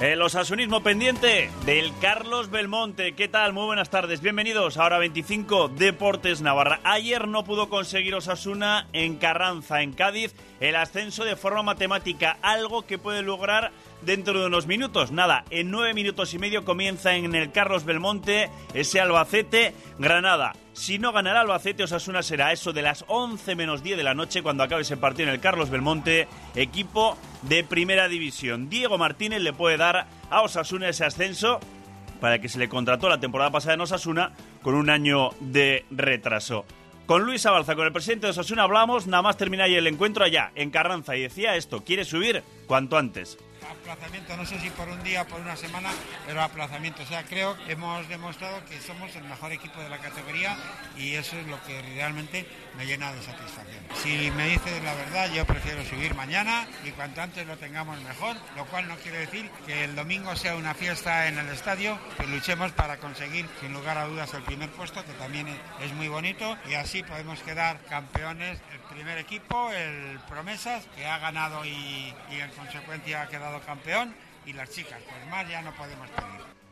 El osasunismo pendiente del Carlos Belmonte. ¿Qué tal? Muy buenas tardes. Bienvenidos a Hora 25 Deportes Navarra. Ayer no pudo conseguir Osasuna en Carranza, en Cádiz, el ascenso de forma matemática, algo que puede lograr dentro de unos minutos. Nada, en nueve minutos y medio comienza en el Carlos Belmonte ese Albacete Granada. Si no ganará Albacete, Osasuna será eso de las 11 menos 10 de la noche cuando acabe ese partido en el Carlos Belmonte, equipo de primera división. Diego Martínez le puede dar a Osasuna ese ascenso para que se le contrató la temporada pasada en Osasuna con un año de retraso. Con Luis Abalza, con el presidente de Osasuna, hablamos, nada más termina el encuentro allá, en Carranza, y decía esto, quiere subir cuanto antes aplazamiento, no sé si por un día o por una semana, pero aplazamiento. O sea, creo que hemos demostrado que somos el mejor equipo de la categoría y eso es lo que realmente me llena de satisfacción. Si me dices la verdad, yo prefiero subir mañana y cuanto antes lo tengamos mejor, lo cual no quiere decir que el domingo sea una fiesta en el estadio, que luchemos para conseguir, sin lugar a dudas, el primer puesto, que también es muy bonito, y así podemos quedar campeones, el primer equipo, el Promesas, que ha ganado y, y en consecuencia ha quedado campeón y las chicas, pues más ya no podemos.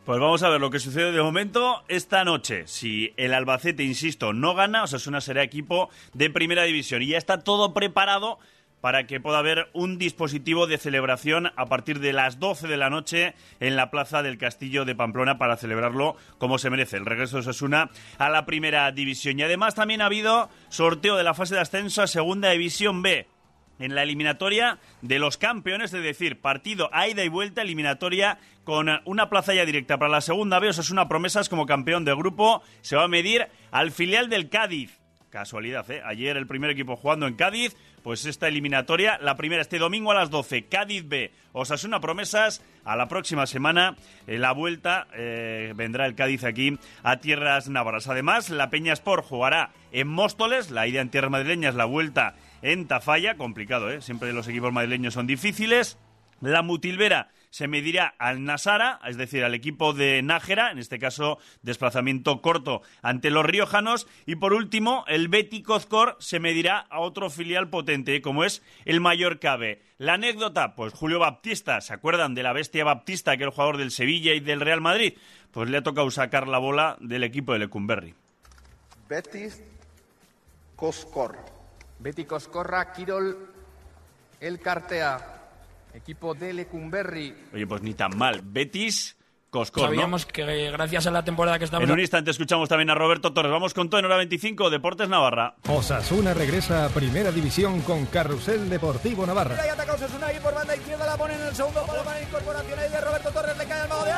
Pues vamos a ver lo que sucede de momento esta noche. Si el Albacete, insisto, no gana, o sea, es una será equipo de primera división y ya está todo preparado para que pueda haber un dispositivo de celebración a partir de las 12 de la noche en la plaza del Castillo de Pamplona para celebrarlo como se merece, el regreso de Osasuna a la primera división. Y además también ha habido sorteo de la fase de ascenso a segunda división B en la eliminatoria de los campeones, es decir, partido a ida y vuelta, eliminatoria con una plaza ya directa para la segunda B. Osasuna Promesas como campeón de grupo se va a medir al filial del Cádiz. Casualidad, ¿eh? Ayer el primer equipo jugando en Cádiz, pues esta eliminatoria, la primera este domingo a las 12, Cádiz B, Osasuna Promesas, a la próxima semana, en la vuelta, eh, vendrá el Cádiz aquí a tierras navarras. Además, la Peña Sport jugará en Móstoles, la ida en tierras madrileñas, la vuelta en Tafalla, complicado, ¿eh? Siempre los equipos madrileños son difíciles. La Mutilvera se medirá al Nasara, es decir, al equipo de Nájera, en este caso desplazamiento corto ante los riojanos. Y por último, el Betty Cozcor se medirá a otro filial potente, como es el Mayor Cabe. La anécdota, pues Julio Baptista, ¿se acuerdan de la bestia Baptista, que era el jugador del Sevilla y del Real Madrid? Pues le ha tocado sacar la bola del equipo de Lecumberri. Betis Coscor. Betty Coscorra, Quirol, El Cartea. Equipo de Lecumberri. Oye, pues ni tan mal. Betis. Coscor, Sabíamos que gracias a la temporada que estamos... En un instante escuchamos también a Roberto Torres. Vamos con todo en hora 25, Deportes Navarra. Osasuna regresa a Primera División con Carrusel Deportivo Navarra. Ahí ataca Osasuna y por banda izquierda la pone en el segundo palo para incorporación ahí de Roberto Torres. Le cae al mago de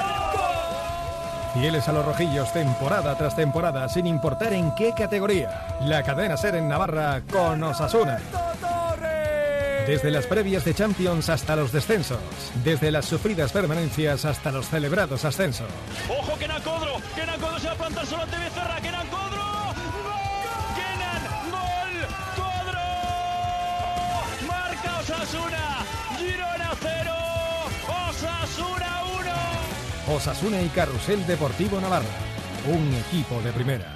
Fieles a los rojillos temporada tras temporada, sin importar en qué categoría. La cadena ser en Navarra con Osasuna. Desde las previas de Champions hasta los descensos. Desde las sufridas permanencias hasta los celebrados ascensos. ¡Ojo, Kenan Codro! ¡Kenan Codro se va a plantar solo ante Becerra! ¡Kenan Codro! ¡Gol! ¡Kenan! ¡Gol! ¡Codro! ¡Marca Osasuna! ¡Girona 0! ¡Osasuna 1! Osasuna y Carrusel Deportivo Navarra. Un equipo de primera.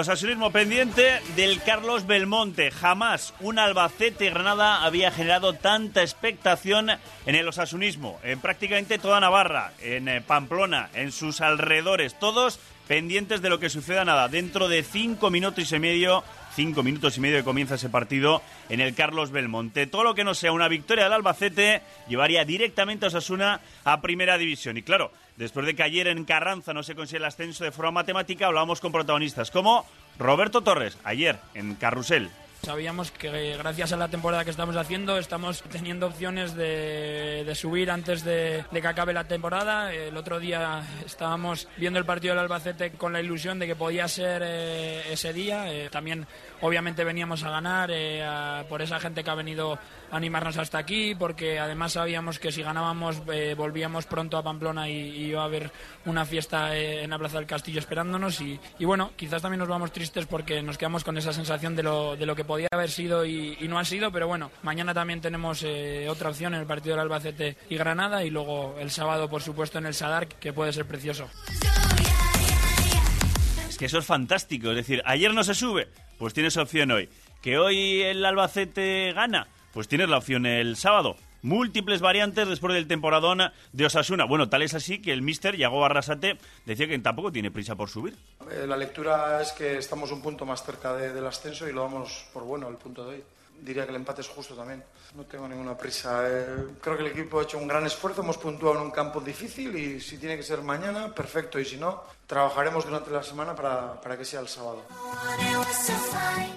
El osasunismo pendiente del Carlos Belmonte. Jamás un Albacete Granada había generado tanta expectación en el osasunismo. En prácticamente toda Navarra, en eh, Pamplona, en sus alrededores, todos pendientes de lo que suceda nada. Dentro de cinco minutos y medio, cinco minutos y medio que comienza ese partido en el Carlos Belmonte. Todo lo que no sea una victoria del Albacete llevaría directamente a Osasuna a Primera División. Y claro, después de que ayer en Carranza no se consigue el ascenso de forma matemática, hablábamos con protagonistas como Roberto Torres, ayer en Carrusel. Sabíamos que gracias a la temporada que estamos haciendo estamos teniendo opciones de, de subir antes de, de, que acabe la temporada. El otro día estábamos viendo el partido del Albacete con la ilusión de que podía ser eh, ese día. Eh, también obviamente veníamos a ganar eh, a, por esa gente que ha venido a animarnos hasta aquí, porque además sabíamos que si ganábamos eh, volvíamos pronto a Pamplona y, y, iba a haber una fiesta eh, en la Plaza del Castillo esperándonos. Y, y, bueno, quizás también nos vamos tristes porque nos quedamos con esa sensación de lo, de lo que podía haber sido y, no ha sido, pero bueno, mañana también tenemos eh, otra opción en el partido del Albacete y Granada y luego el sábado, por supuesto, en el Sadar, que puede ser precioso. Es que eso es fantástico, es decir, ayer no se sube, pues tienes opción hoy. Que hoy el Albacete gana, pues tienes la opción el sábado múltiples variantes después del temporadón de Osasuna. Bueno, tal es así que el mister Yago Arrasate decía que tampoco tiene prisa por subir. La lectura es que estamos un punto más cerca del ascenso y lo vamos por bueno el punto de hoy diría que el empate es justo también. No tengo ninguna prisa. Eh, creo que el equipo ha hecho un gran esfuerzo, hemos puntuado en un campo difícil y si tiene que ser mañana, perfecto. Y si no, trabajaremos durante la semana para, para que sea el sábado.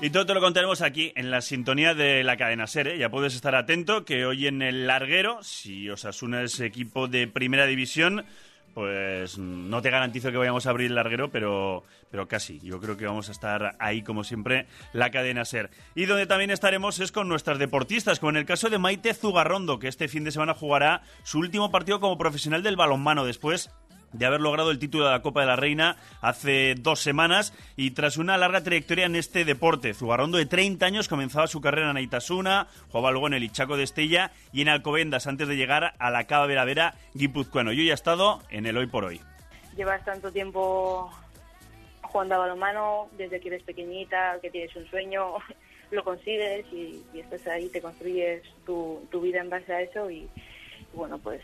Y todo te lo contaremos aquí en la sintonía de la cadena Ser. Ya puedes estar atento que hoy en el larguero, si Osasuna es equipo de primera división, pues no te garantizo que vayamos a abrir el larguero, pero, pero casi. Yo creo que vamos a estar ahí, como siempre, la cadena ser. Y donde también estaremos es con nuestras deportistas, como en el caso de Maite Zugarrondo, que este fin de semana jugará su último partido como profesional del balonmano después de haber logrado el título de la Copa de la Reina hace dos semanas y tras una larga trayectoria en este deporte. Zugarrondo de 30 años comenzaba su carrera en Aitasuna, jugaba luego en el Ichaco de Estella y en Alcobendas antes de llegar a la Cava Veravera guipuzcoano. Yo ya he estado en el Hoy por Hoy. Llevas tanto tiempo jugando a balonmano, desde que eres pequeñita, que tienes un sueño, lo consigues y, estás ahí, te construyes tu vida en base a eso y bueno, pues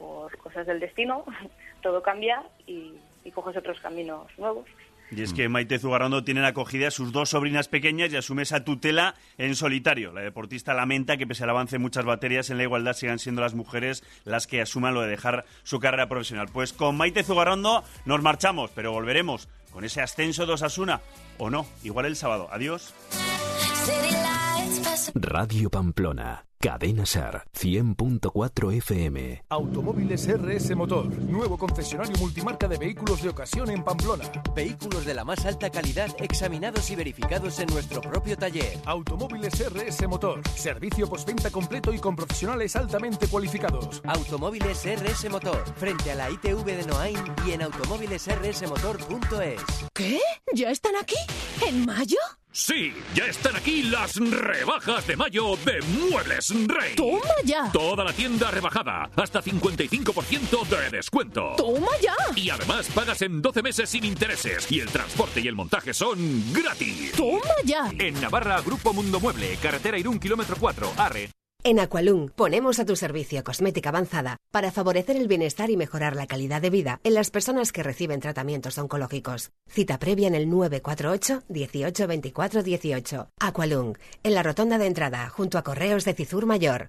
por cosas del destino, todo cambia y, coges otros caminos nuevos. Y es que Maite Zugarrondo tiene acogida a sus dos sobrinas pequeñas y asume esa tutela en solitario. La deportista lamenta que pese al avance en muchas baterías en la igualdad sigan siendo las mujeres las que asuman lo de dejar su carrera profesional. Pues con Maite Zugarrondo nos marchamos, pero volveremos con ese ascenso de Osasuna o no, igual el sábado. Adiós. Radio Pamplona Cadena Ser 100.4 FM. Automóviles RS Motor, nuevo concesionario multimarca de vehículos de ocasión en Pamplona. Vehículos de la más alta calidad examinados y verificados en nuestro propio taller. Automóviles RS Motor, servicio postventa completo y con profesionales altamente cualificados. Automóviles RS Motor, frente a la ITV de Noain y en automóvilesrsmotor.es. ¿Qué? ¿Ya están aquí? ¿En mayo? Sí, ya están aquí las rebajas de mayo de Muebles Rey. ¡Toma ya! Toda la tienda rebajada, hasta 55% de descuento. ¡Toma ya! Y además pagas en 12 meses sin intereses y el transporte y el montaje son gratis. ¡Toma ya! En Navarra, Grupo Mundo Mueble, carretera Irún, kilómetro 4, Arre. En Aqualung ponemos a tu servicio cosmética avanzada para favorecer el bienestar y mejorar la calidad de vida en las personas que reciben tratamientos oncológicos. Cita previa en el 948 18 24 18. Aqualung, en la rotonda de entrada, junto a Correos de Cizur Mayor.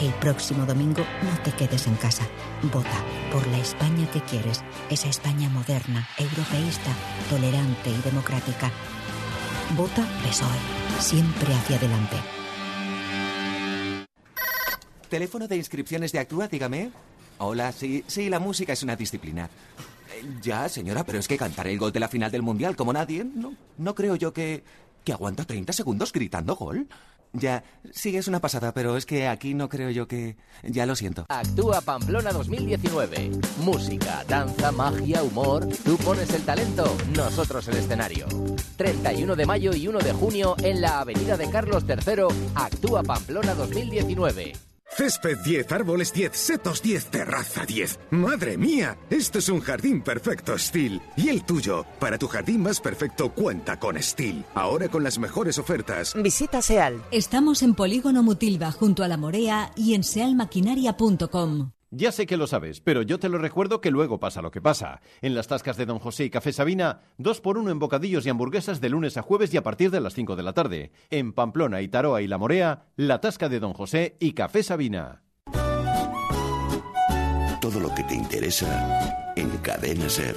El próximo domingo no te quedes en casa. Vota por la España que quieres. Esa España moderna, europeísta, tolerante y democrática. Vota PSOE. Siempre hacia adelante. ¿Teléfono de inscripciones de Actúa, dígame? Hola, sí, sí, la música es una disciplina. Eh, ya, señora, pero es que cantar el gol de la final del Mundial como nadie, no, no creo yo que... ¿Que aguanta 30 segundos gritando gol? Ya, sí, es una pasada, pero es que aquí no creo yo que... Ya lo siento. Actúa Pamplona 2019. Música, danza, magia, humor. Tú pones el talento, nosotros el escenario. 31 de mayo y 1 de junio en la Avenida de Carlos III. Actúa Pamplona 2019. Césped 10, árboles 10, setos 10, terraza 10. ¡Madre mía! Esto es un jardín perfecto Steel. Y el tuyo, para tu jardín más perfecto, cuenta con Steel. Ahora con las mejores ofertas. Visita SEAL. Estamos en Polígono Mutilva, junto a la Morea y en sealmaquinaria.com. Ya sé que lo sabes, pero yo te lo recuerdo que luego pasa lo que pasa. En las tascas de Don José y Café Sabina, dos por uno en bocadillos y hamburguesas de lunes a jueves y a partir de las 5 de la tarde. En Pamplona, Itaroa y La Morea, la tasca de Don José y Café Sabina. Todo lo que te interesa en Cadena Ser.